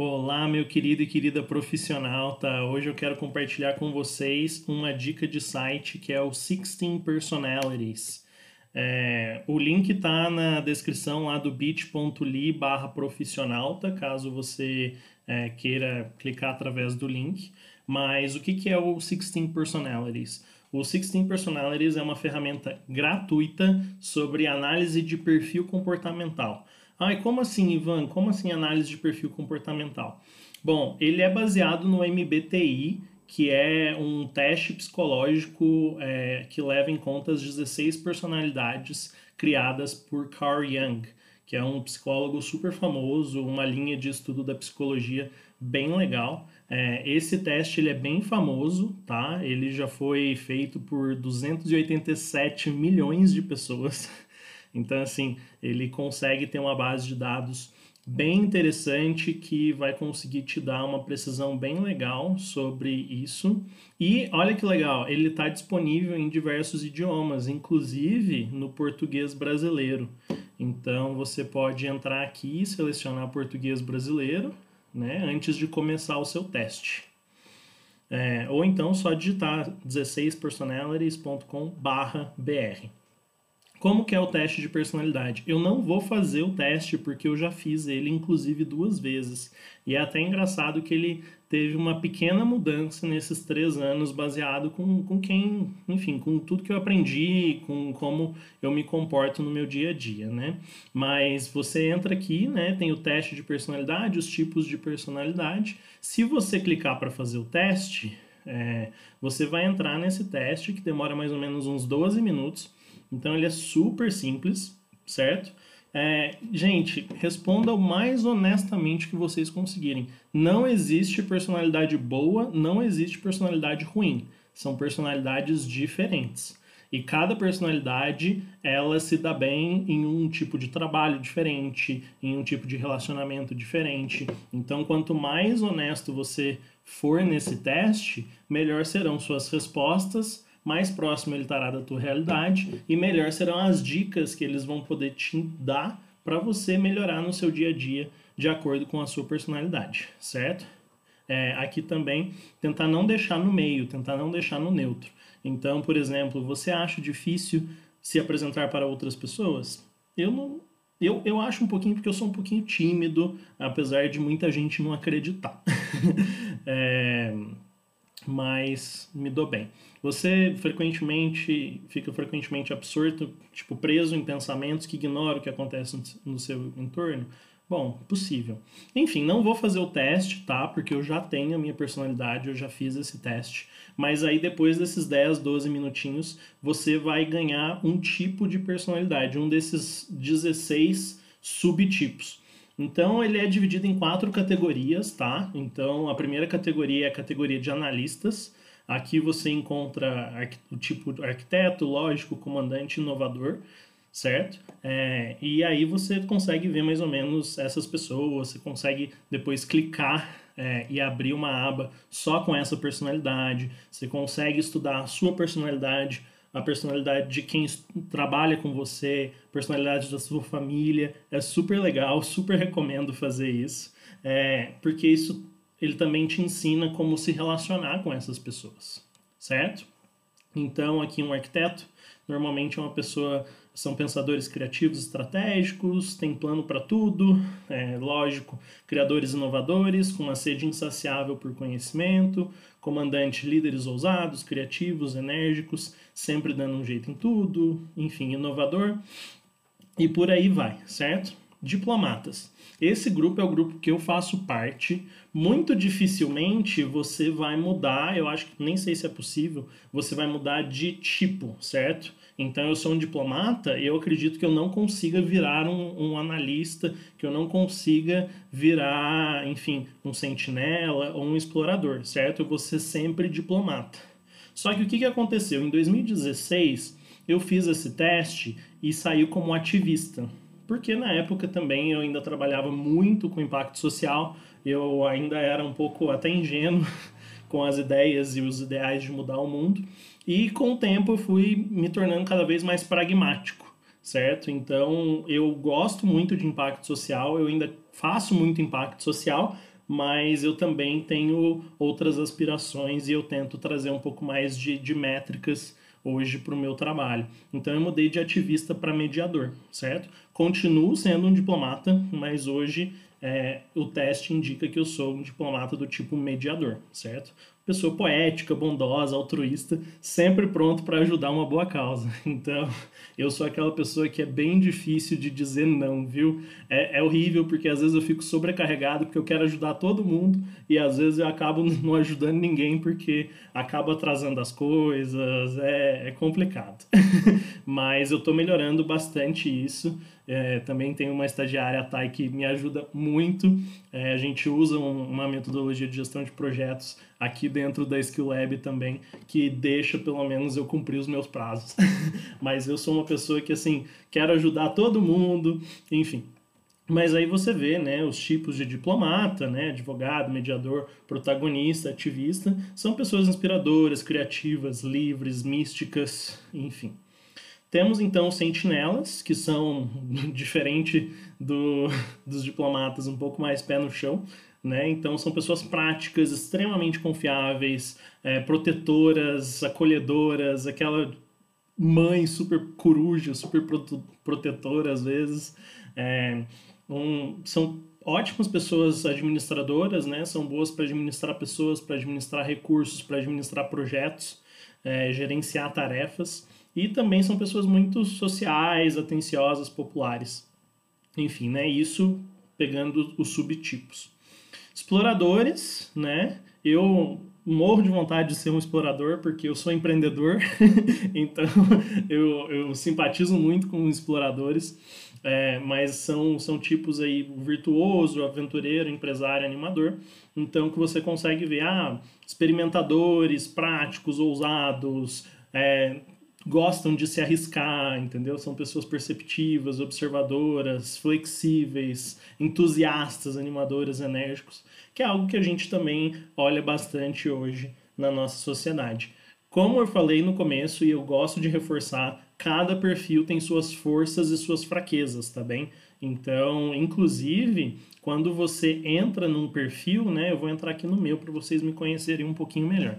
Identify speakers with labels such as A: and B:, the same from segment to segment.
A: Olá, meu querido e querida profissional, tá? Hoje eu quero compartilhar com vocês uma dica de site que é o 16 Personalities. É, o link tá na descrição lá do bit.ly barra profissionalta, caso você é, queira clicar através do link. Mas o que, que é o 16 Personalities? O 16 Personalities é uma ferramenta gratuita sobre análise de perfil comportamental. Ai, como assim, Ivan? Como assim análise de perfil comportamental? Bom, ele é baseado no MBTI, que é um teste psicológico é, que leva em conta as 16 personalidades criadas por Carl Jung, que é um psicólogo super famoso, uma linha de estudo da psicologia bem legal. É, esse teste ele é bem famoso, tá? Ele já foi feito por 287 milhões de pessoas. Então, assim, ele consegue ter uma base de dados bem interessante que vai conseguir te dar uma precisão bem legal sobre isso. E olha que legal, ele está disponível em diversos idiomas, inclusive no português brasileiro. Então você pode entrar aqui e selecionar português brasileiro, né, antes de começar o seu teste. É, ou então só digitar 16personalities.com/br. Como que é o teste de personalidade? Eu não vou fazer o teste porque eu já fiz ele, inclusive, duas vezes. E é até engraçado que ele teve uma pequena mudança nesses três anos, baseado com, com quem, enfim, com tudo que eu aprendi, com como eu me comporto no meu dia a dia, né? Mas você entra aqui, né? Tem o teste de personalidade, os tipos de personalidade. Se você clicar para fazer o teste, é, você vai entrar nesse teste que demora mais ou menos uns 12 minutos então ele é super simples, certo? É, gente, responda o mais honestamente que vocês conseguirem. Não existe personalidade boa, não existe personalidade ruim. São personalidades diferentes. E cada personalidade, ela se dá bem em um tipo de trabalho diferente, em um tipo de relacionamento diferente. Então, quanto mais honesto você for nesse teste, melhor serão suas respostas mais próximo ele estará da tua realidade e melhor serão as dicas que eles vão poder te dar para você melhorar no seu dia a dia de acordo com a sua personalidade, certo? É, aqui também tentar não deixar no meio, tentar não deixar no neutro. Então, por exemplo, você acha difícil se apresentar para outras pessoas? Eu não, eu, eu acho um pouquinho porque eu sou um pouquinho tímido, apesar de muita gente não acreditar. é, mas me dou bem. Você frequentemente fica frequentemente absorto, tipo preso em pensamentos que ignoram o que acontece no seu entorno? Bom, possível. Enfim, não vou fazer o teste, tá? Porque eu já tenho a minha personalidade, eu já fiz esse teste. Mas aí depois desses 10, 12 minutinhos, você vai ganhar um tipo de personalidade, um desses 16 subtipos. Então ele é dividido em quatro categorias, tá? Então a primeira categoria é a categoria de analistas. Aqui você encontra o tipo arquiteto, lógico, comandante, inovador, certo? É, e aí você consegue ver mais ou menos essas pessoas, você consegue depois clicar é, e abrir uma aba só com essa personalidade, você consegue estudar a sua personalidade a personalidade de quem trabalha com você, personalidade da sua família. É super legal, super recomendo fazer isso, é, porque isso ele também te ensina como se relacionar com essas pessoas, certo? Então, aqui um arquiteto normalmente é uma pessoa são pensadores criativos estratégicos, têm plano para tudo, é, lógico, criadores inovadores, com uma sede insaciável por conhecimento, comandante líderes ousados, criativos, enérgicos, sempre dando um jeito em tudo, enfim, inovador, e por aí vai, certo? Diplomatas. Esse grupo é o grupo que eu faço parte. Muito dificilmente você vai mudar, eu acho que nem sei se é possível, você vai mudar de tipo, certo? Então eu sou um diplomata e eu acredito que eu não consiga virar um, um analista, que eu não consiga virar, enfim, um sentinela ou um explorador, certo? Eu vou ser sempre diplomata. Só que o que, que aconteceu? Em 2016 eu fiz esse teste e saiu como ativista porque na época também eu ainda trabalhava muito com impacto social, eu ainda era um pouco até ingênuo com as ideias e os ideais de mudar o mundo, e com o tempo eu fui me tornando cada vez mais pragmático, certo? Então eu gosto muito de impacto social, eu ainda faço muito impacto social, mas eu também tenho outras aspirações e eu tento trazer um pouco mais de, de métricas hoje para o meu trabalho. Então eu mudei de ativista para mediador, certo? Continuo sendo um diplomata, mas hoje é, o teste indica que eu sou um diplomata do tipo mediador, certo? Pessoa poética, bondosa, altruísta, sempre pronto para ajudar uma boa causa. Então, eu sou aquela pessoa que é bem difícil de dizer não, viu? É, é horrível porque às vezes eu fico sobrecarregado porque eu quero ajudar todo mundo e às vezes eu acabo não ajudando ninguém porque acaba atrasando as coisas, é, é complicado. Mas eu estou melhorando bastante isso. É, também tem uma estagiária, a Thay, que me ajuda muito. É, a gente usa um, uma metodologia de gestão de projetos aqui dentro da Skill Lab também, que deixa pelo menos eu cumprir os meus prazos. Mas eu sou uma pessoa que, assim, quero ajudar todo mundo, enfim. Mas aí você vê, né, os tipos de diplomata, né, advogado, mediador, protagonista, ativista, são pessoas inspiradoras, criativas, livres, místicas, enfim. Temos então sentinelas, que são diferente do, dos diplomatas, um pouco mais pé no chão, né? Então são pessoas práticas, extremamente confiáveis, é, protetoras, acolhedoras, aquela mãe super coruja, super protetora às vezes. É, um, são ótimas pessoas administradoras, né? São boas para administrar pessoas, para administrar recursos, para administrar projetos, é, gerenciar tarefas. E também são pessoas muito sociais, atenciosas, populares. Enfim, né? Isso pegando os subtipos. Exploradores, né? Eu morro de vontade de ser um explorador porque eu sou empreendedor, então eu, eu simpatizo muito com exploradores, é, mas são, são tipos aí virtuoso, aventureiro, empresário, animador, então que você consegue ver, ah, experimentadores, práticos, ousados, é, gostam de se arriscar, entendeu? São pessoas perceptivas, observadoras, flexíveis, entusiastas, animadoras, enérgicos, que é algo que a gente também olha bastante hoje na nossa sociedade. Como eu falei no começo e eu gosto de reforçar, cada perfil tem suas forças e suas fraquezas, tá bem? Então, inclusive, quando você entra num perfil, né, eu vou entrar aqui no meu para vocês me conhecerem um pouquinho melhor.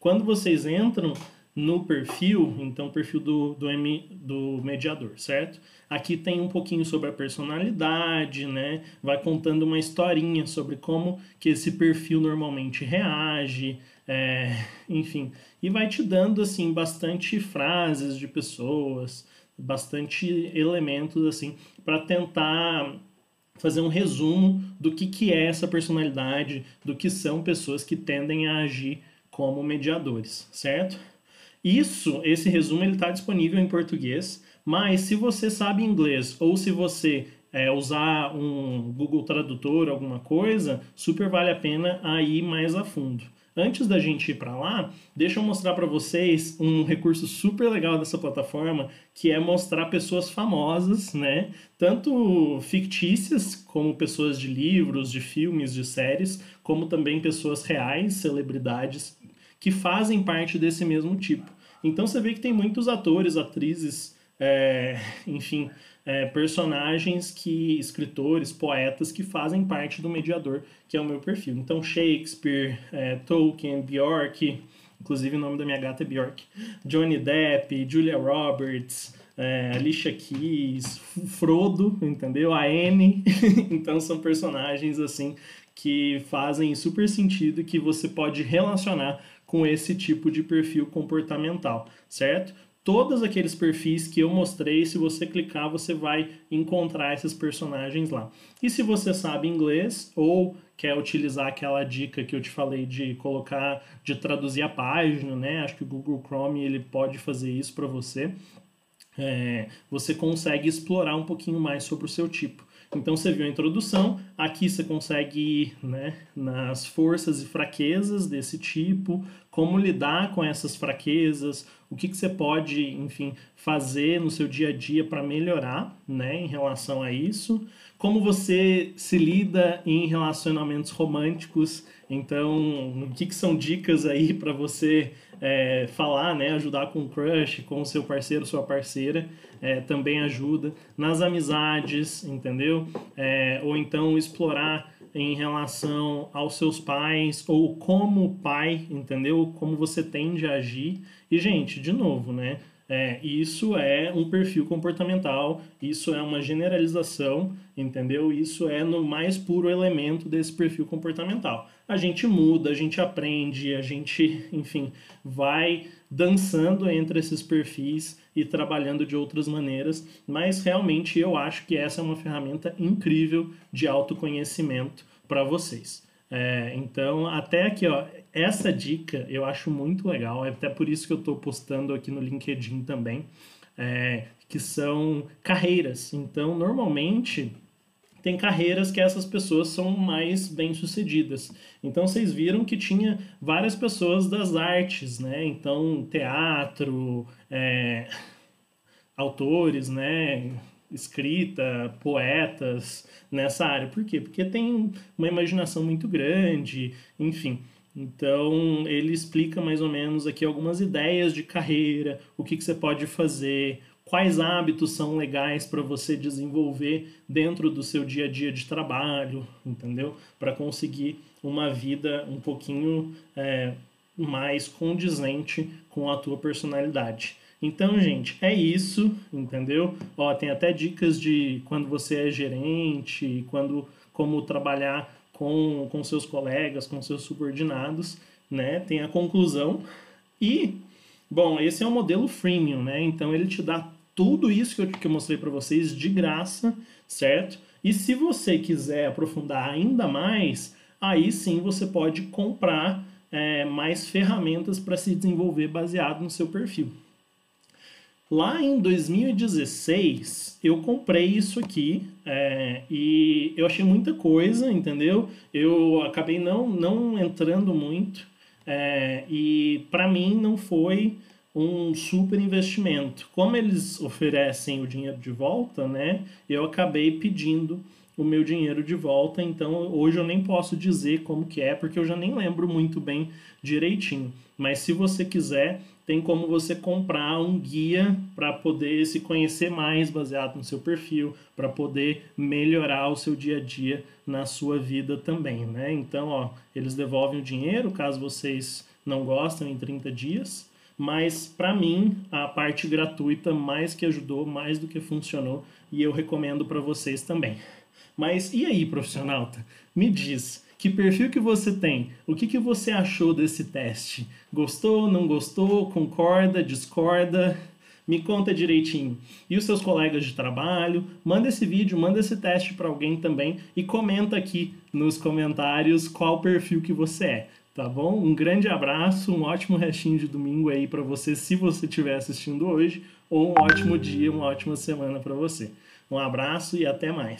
A: Quando vocês entram no perfil, então perfil do, do, M, do mediador, certo? Aqui tem um pouquinho sobre a personalidade, né? Vai contando uma historinha sobre como que esse perfil normalmente reage, é, enfim, e vai te dando assim bastante frases de pessoas, bastante elementos assim para tentar fazer um resumo do que, que é essa personalidade, do que são pessoas que tendem a agir como mediadores, certo? Isso, esse resumo, ele está disponível em português, mas se você sabe inglês ou se você é, usar um Google Tradutor, alguma coisa, super vale a pena ir mais a fundo. Antes da gente ir para lá, deixa eu mostrar para vocês um recurso super legal dessa plataforma, que é mostrar pessoas famosas, né? Tanto fictícias, como pessoas de livros, de filmes, de séries, como também pessoas reais, celebridades que fazem parte desse mesmo tipo. Então você vê que tem muitos atores, atrizes, é, enfim, é, personagens que, escritores, poetas que fazem parte do mediador, que é o meu perfil. Então Shakespeare, é, Tolkien, Bjork, inclusive o nome da minha gata é Bjork, Johnny Depp, Julia Roberts, é, Alicia Keys, Frodo, entendeu? A Anne. então são personagens assim que fazem super sentido que você pode relacionar com esse tipo de perfil comportamental, certo? Todos aqueles perfis que eu mostrei, se você clicar, você vai encontrar esses personagens lá. E se você sabe inglês ou quer utilizar aquela dica que eu te falei de colocar, de traduzir a página, né? Acho que o Google Chrome ele pode fazer isso para você. É, você consegue explorar um pouquinho mais sobre o seu tipo. Então você viu a introdução, aqui você consegue ir né, nas forças e fraquezas desse tipo, como lidar com essas fraquezas, o que, que você pode, enfim, fazer no seu dia a dia para melhorar né, em relação a isso, como você se lida em relacionamentos românticos, então o que, que são dicas aí para você é, falar, né, ajudar com o crush, com o seu parceiro, sua parceira, é, também ajuda. Nas amizades, entendeu? É, ou então explorar em relação aos seus pais ou como pai, entendeu? Como você tende a agir. E, gente, de novo, né? É, isso é um perfil comportamental, isso é uma generalização, entendeu? Isso é no mais puro elemento desse perfil comportamental. A gente muda, a gente aprende, a gente, enfim, vai dançando entre esses perfis e trabalhando de outras maneiras, mas realmente eu acho que essa é uma ferramenta incrível de autoconhecimento para vocês. É, então, até aqui, ó, essa dica eu acho muito legal, é até por isso que eu estou postando aqui no LinkedIn também, é, que são carreiras. Então, normalmente, tem carreiras que essas pessoas são mais bem-sucedidas. Então vocês viram que tinha várias pessoas das artes, né? Então teatro, é, autores, né? Escrita, poetas nessa área. Por quê? Porque tem uma imaginação muito grande, enfim. Então ele explica mais ou menos aqui algumas ideias de carreira, o que, que você pode fazer, quais hábitos são legais para você desenvolver dentro do seu dia a dia de trabalho, entendeu? Para conseguir uma vida um pouquinho é, mais condizente com a tua personalidade. Então, gente, é isso, entendeu? Ó, tem até dicas de quando você é gerente, quando como trabalhar com, com seus colegas, com seus subordinados, né? Tem a conclusão e Bom, esse é o modelo freemium, né? Então ele te dá tudo isso que eu, que eu mostrei para vocês de graça, certo? E se você quiser aprofundar ainda mais, aí sim você pode comprar é, mais ferramentas para se desenvolver baseado no seu perfil. Lá em 2016, eu comprei isso aqui é, e eu achei muita coisa, entendeu? Eu acabei não, não entrando muito é, e para mim não foi um super investimento. Como eles oferecem o dinheiro de volta, né? Eu acabei pedindo o meu dinheiro de volta, então hoje eu nem posso dizer como que é, porque eu já nem lembro muito bem direitinho. Mas se você quiser, tem como você comprar um guia para poder se conhecer mais baseado no seu perfil, para poder melhorar o seu dia a dia na sua vida também, né? Então, ó, eles devolvem o dinheiro caso vocês não gostem em 30 dias mas para mim a parte gratuita mais que ajudou, mais do que funcionou e eu recomendo para vocês também. Mas e aí, profissional? Me diz, que perfil que você tem? O que, que você achou desse teste? Gostou, não gostou? Concorda, discorda? Me conta direitinho. E os seus colegas de trabalho? Manda esse vídeo, manda esse teste para alguém também e comenta aqui nos comentários qual perfil que você é. Tá bom? Um grande abraço, um ótimo restinho de domingo aí para você, se você estiver assistindo hoje, ou um ótimo dia, uma ótima semana para você. Um abraço e até mais.